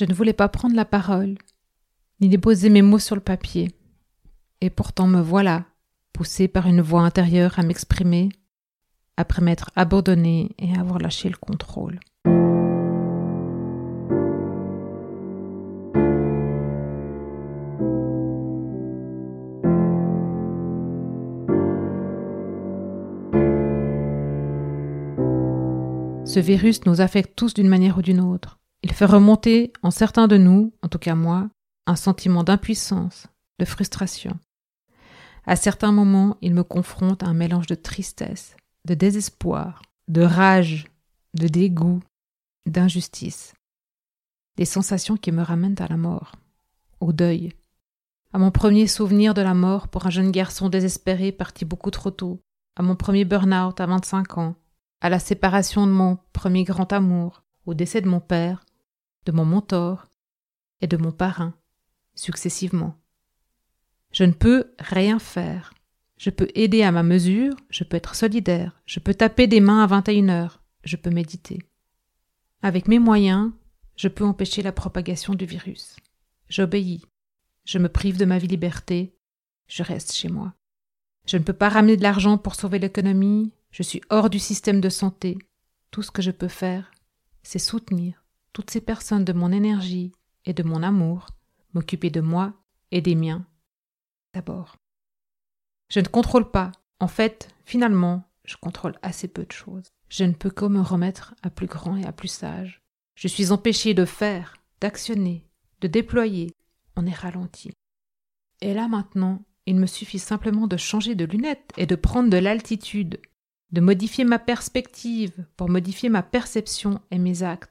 Je ne voulais pas prendre la parole, ni déposer mes mots sur le papier. Et pourtant me voilà, poussé par une voix intérieure à m'exprimer, après m'être abandonné et avoir lâché le contrôle. Ce virus nous affecte tous d'une manière ou d'une autre. Il fait remonter en certains de nous, en tout cas moi, un sentiment d'impuissance, de frustration. À certains moments, il me confronte à un mélange de tristesse, de désespoir, de rage, de dégoût, d'injustice. Des sensations qui me ramènent à la mort, au deuil, à mon premier souvenir de la mort pour un jeune garçon désespéré parti beaucoup trop tôt, à mon premier burn-out à 25 ans, à la séparation de mon premier grand amour, au décès de mon père, de mon mentor et de mon parrain, successivement. Je ne peux rien faire. Je peux aider à ma mesure, je peux être solidaire, je peux taper des mains à 21 heures, je peux méditer. Avec mes moyens, je peux empêcher la propagation du virus. J'obéis. Je me prive de ma vie liberté, je reste chez moi. Je ne peux pas ramener de l'argent pour sauver l'économie, je suis hors du système de santé. Tout ce que je peux faire, c'est soutenir toutes ces personnes de mon énergie et de mon amour, m'occuper de moi et des miens. D'abord. Je ne contrôle pas. En fait, finalement, je contrôle assez peu de choses. Je ne peux que me remettre à plus grand et à plus sage. Je suis empêché de faire, d'actionner, de déployer. On est ralenti. Et là maintenant, il me suffit simplement de changer de lunettes et de prendre de l'altitude, de modifier ma perspective pour modifier ma perception et mes actes,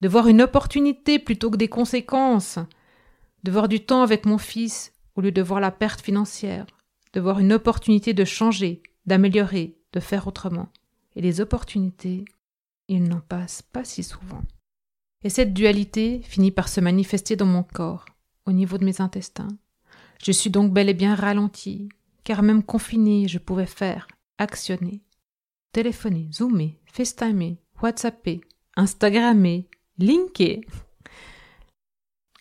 de voir une opportunité plutôt que des conséquences, de voir du temps avec mon fils au lieu de voir la perte financière, de voir une opportunité de changer, d'améliorer, de faire autrement. Et les opportunités, il n'en passe pas si souvent. Et cette dualité finit par se manifester dans mon corps, au niveau de mes intestins. Je suis donc bel et bien ralenti, car même confiné, je pouvais faire, actionner, téléphoner, zoomer, FaceTimer, WhatsApper, Instagrammer, linker.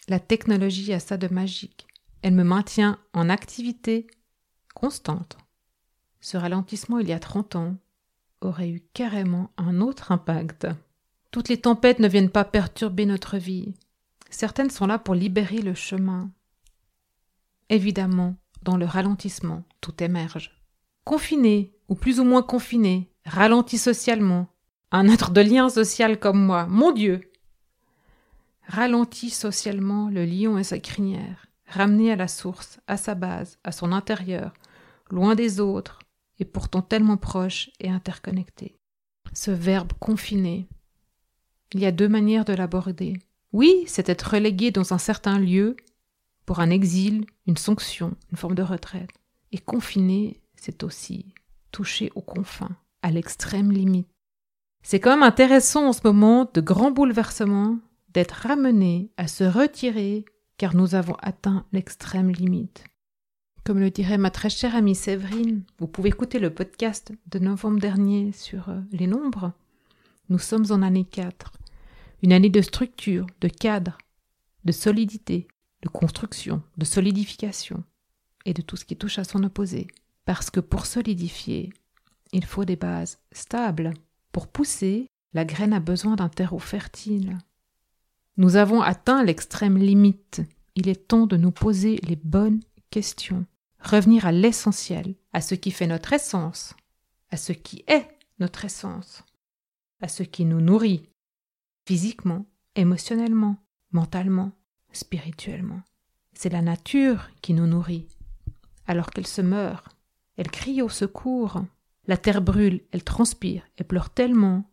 La technologie a ça de magique. Elle me maintient en activité constante. Ce ralentissement il y a 30 ans aurait eu carrément un autre impact. Toutes les tempêtes ne viennent pas perturber notre vie. Certaines sont là pour libérer le chemin. Évidemment, dans le ralentissement, tout émerge. Confiné, ou plus ou moins confiné, ralenti socialement, un être de lien social comme moi, mon Dieu. Ralenti socialement le lion et sa crinière, ramené à la source, à sa base, à son intérieur, loin des autres, et pourtant tellement proche et interconnecté. Ce verbe confiné. Il y a deux manières de l'aborder. Oui, c'est être relégué dans un certain lieu, pour un exil, une sanction, une forme de retraite. Et confiné, c'est aussi toucher aux confins, à l'extrême limite. C'est quand même intéressant en ce moment de grands bouleversements d'être ramené à se retirer car nous avons atteint l'extrême limite. Comme le dirait ma très chère amie Séverine, vous pouvez écouter le podcast de novembre dernier sur euh, les nombres. Nous sommes en année 4, une année de structure, de cadre, de solidité, de construction, de solidification et de tout ce qui touche à son opposé. Parce que pour solidifier, il faut des bases stables. Pour pousser, la graine a besoin d'un terreau fertile. Nous avons atteint l'extrême limite. Il est temps de nous poser les bonnes questions. Revenir à l'essentiel, à ce qui fait notre essence, à ce qui est notre essence, à ce qui nous nourrit, physiquement, émotionnellement, mentalement, spirituellement. C'est la nature qui nous nourrit. Alors qu'elle se meurt, elle crie au secours, la terre brûle, elle transpire et pleure tellement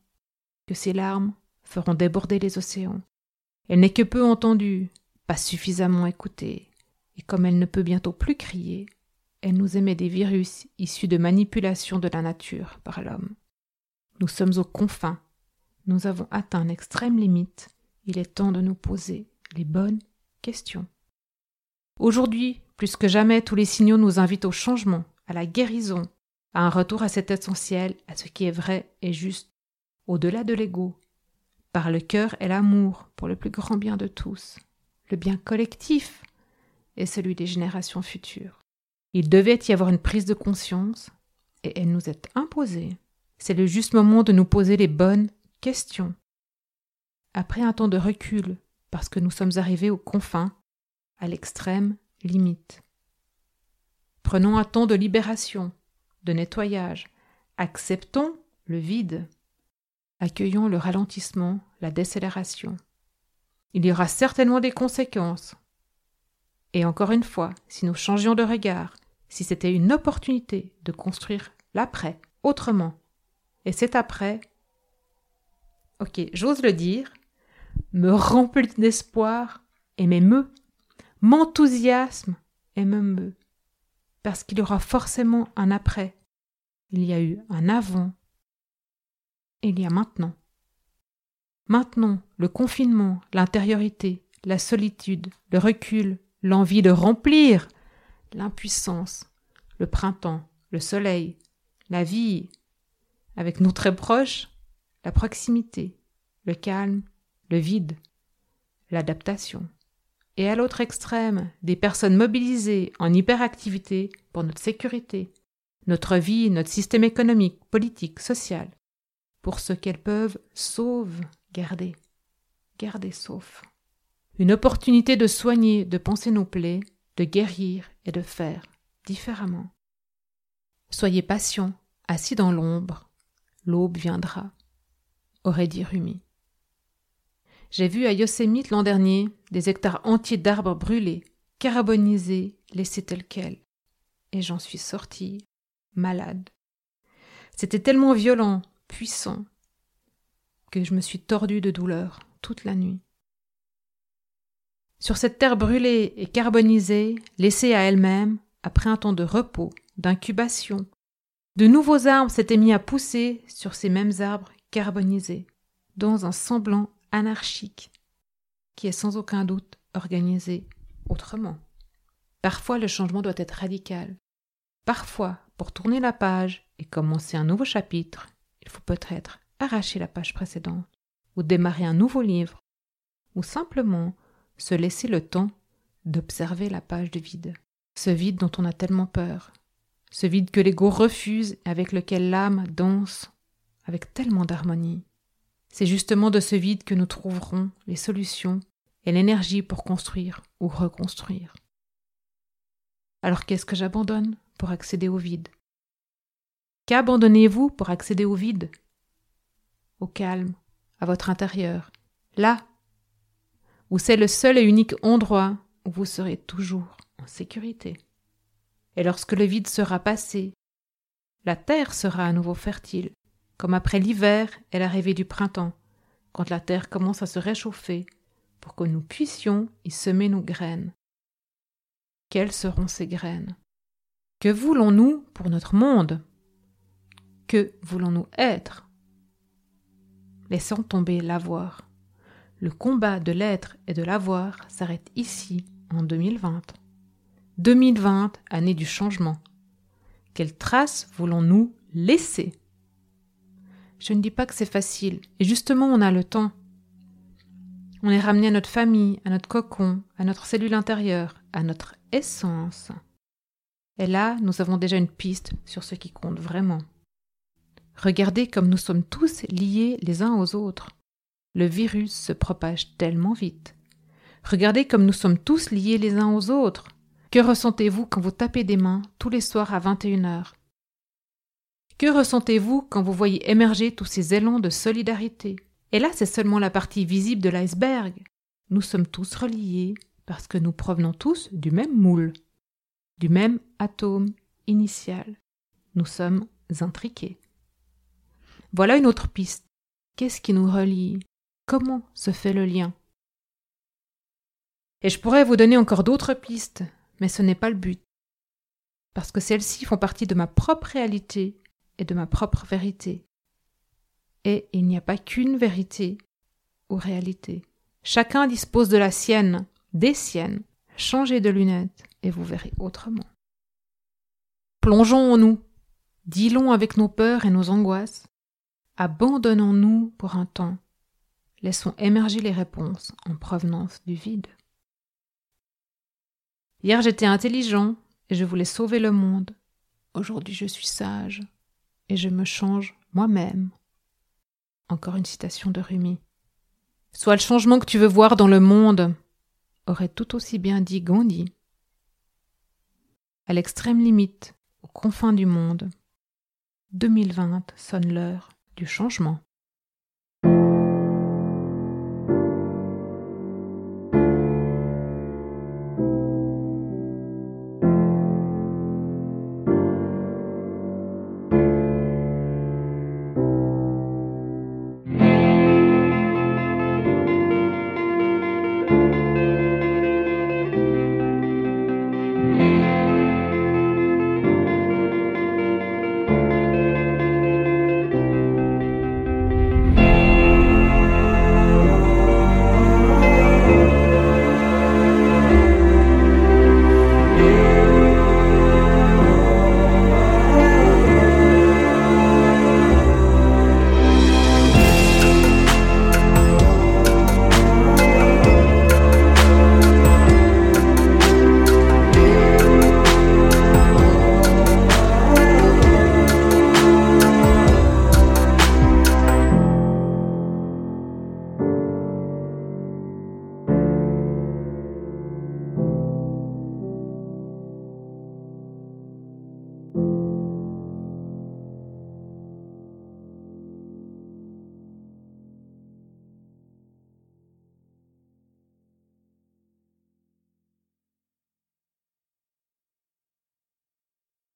que ses larmes feront déborder les océans. Elle n'est que peu entendue, pas suffisamment écoutée, et comme elle ne peut bientôt plus crier, elle nous émet des virus issus de manipulation de la nature par l'homme. Nous sommes aux confins, nous avons atteint une extrême limite, il est temps de nous poser les bonnes questions. Aujourd'hui, plus que jamais, tous les signaux nous invitent au changement, à la guérison, à un retour à cet essentiel, à ce qui est vrai et juste, au-delà de l'ego. Par le cœur et l'amour pour le plus grand bien de tous, le bien collectif et celui des générations futures. Il devait y avoir une prise de conscience, et elle nous est imposée. C'est le juste moment de nous poser les bonnes questions. Après un temps de recul, parce que nous sommes arrivés aux confins, à l'extrême limite. Prenons un temps de libération, de nettoyage, acceptons le vide, accueillons le ralentissement, la décélération. Il y aura certainement des conséquences. Et encore une fois, si nous changions de regard, si c'était une opportunité de construire l'après autrement, et cet après, ok, j'ose le dire, me remplit d'espoir et m'émeut, m'enthousiasme et me meut, parce qu'il y aura forcément un après. Il y a eu un avant il y a maintenant. Maintenant, le confinement, l'intériorité, la solitude, le recul, l'envie de remplir, l'impuissance, le printemps, le soleil, la vie, avec nous très proches, la proximité, le calme, le vide, l'adaptation. Et à l'autre extrême, des personnes mobilisées en hyperactivité pour notre sécurité, notre vie, notre système économique, politique, social, pour ce qu'elles peuvent sauve garder, garder sauf. Une opportunité de soigner, de penser nos plaies, de guérir et de faire différemment. Soyez patient, assis dans l'ombre, l'aube viendra, aurait dit Rumi. J'ai vu à Yosemite l'an dernier des hectares entiers d'arbres brûlés, carbonisés, laissés tels quels. Et j'en suis sortie malade. C'était tellement violent, puissant, que je me suis tordue de douleur toute la nuit. Sur cette terre brûlée et carbonisée, laissée à elle-même, après un temps de repos, d'incubation, de nouveaux arbres s'étaient mis à pousser sur ces mêmes arbres carbonisés, dans un semblant anarchique, qui est sans aucun doute organisé autrement. Parfois le changement doit être radical. Parfois, pour tourner la page et commencer un nouveau chapitre, il faut peut-être arracher la page précédente, ou démarrer un nouveau livre, ou simplement se laisser le temps d'observer la page de vide. Ce vide dont on a tellement peur, ce vide que l'ego refuse et avec lequel l'âme danse avec tellement d'harmonie. C'est justement de ce vide que nous trouverons les solutions et l'énergie pour construire ou reconstruire. Alors qu'est-ce que j'abandonne pour accéder au vide? Qu'abandonnez-vous pour accéder au vide? Au calme, à votre intérieur, là où c'est le seul et unique endroit où vous serez toujours en sécurité. Et lorsque le vide sera passé, la terre sera à nouveau fertile, comme après l'hiver et l'arrivée du printemps, quand la terre commence à se réchauffer, pour que nous puissions y semer nos graines. Quelles seront ces graines? Que voulons-nous pour notre monde? Que voulons-nous être? Laissons tomber l'avoir. Le combat de l'être et de l'avoir s'arrête ici, en 2020. 2020, année du changement. Quelles traces voulons-nous laisser? Je ne dis pas que c'est facile, et justement on a le temps. On est ramené à notre famille, à notre cocon, à notre cellule intérieure, à notre essence. Et là, nous avons déjà une piste sur ce qui compte vraiment. Regardez comme nous sommes tous liés les uns aux autres. Le virus se propage tellement vite. Regardez comme nous sommes tous liés les uns aux autres. Que ressentez-vous quand vous tapez des mains tous les soirs à 21h que ressentez-vous quand vous voyez émerger tous ces élans de solidarité? Et là, c'est seulement la partie visible de l'iceberg. Nous sommes tous reliés parce que nous provenons tous du même moule, du même atome initial. Nous sommes intriqués. Voilà une autre piste. Qu'est-ce qui nous relie? Comment se fait le lien? Et je pourrais vous donner encore d'autres pistes, mais ce n'est pas le but. Parce que celles-ci font partie de ma propre réalité et de ma propre vérité. Et il n'y a pas qu'une vérité ou réalité. Chacun dispose de la sienne, des siennes. Changez de lunettes et vous verrez autrement. Plongeons en nous, dilons avec nos peurs et nos angoisses, abandonnons-nous pour un temps, laissons émerger les réponses en provenance du vide. Hier j'étais intelligent et je voulais sauver le monde. Aujourd'hui je suis sage et je me change moi-même. Encore une citation de Rumi. Soit le changement que tu veux voir dans le monde, aurait tout aussi bien dit Gandhi. À l'extrême limite, aux confins du monde, 2020 sonne l'heure du changement.